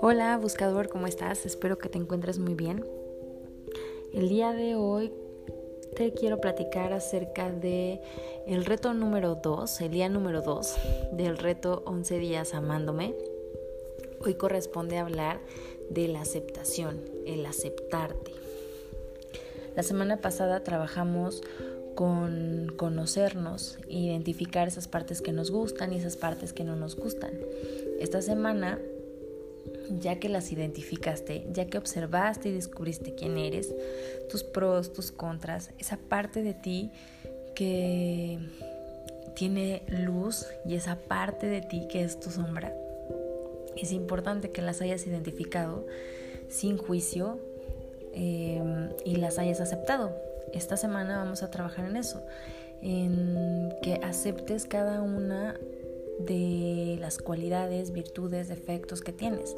Hola buscador, ¿cómo estás? Espero que te encuentres muy bien. El día de hoy te quiero platicar acerca de el reto número 2, el día número 2 del reto 11 días amándome. Hoy corresponde hablar de la aceptación, el aceptarte. La semana pasada trabajamos con conocernos, identificar esas partes que nos gustan y esas partes que no nos gustan. Esta semana ya que las identificaste, ya que observaste y descubriste quién eres, tus pros, tus contras, esa parte de ti que tiene luz y esa parte de ti que es tu sombra. Es importante que las hayas identificado sin juicio em, y las hayas aceptado. Esta semana vamos a trabajar en eso, en que aceptes cada una de las cualidades, virtudes, defectos que tienes.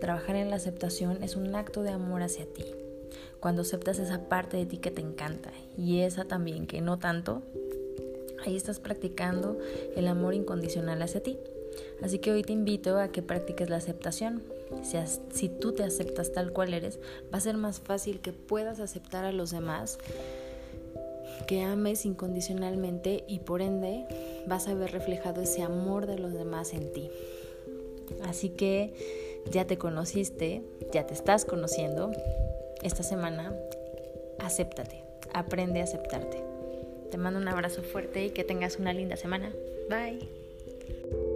Trabajar en la aceptación es un acto de amor hacia ti. Cuando aceptas esa parte de ti que te encanta y esa también que no tanto, ahí estás practicando el amor incondicional hacia ti. Así que hoy te invito a que practiques la aceptación. Si, tú te aceptas tal cual eres, va a ser más fácil que puedas aceptar a los demás que ames incondicionalmente y por ende vas a ver reflejado ese amor de los demás en ti. Así que ya te conociste, ya te estás conociendo. Esta semana, acéptate, aprende a aceptarte. Te mando un abrazo fuerte y que tengas una linda semana. Bye.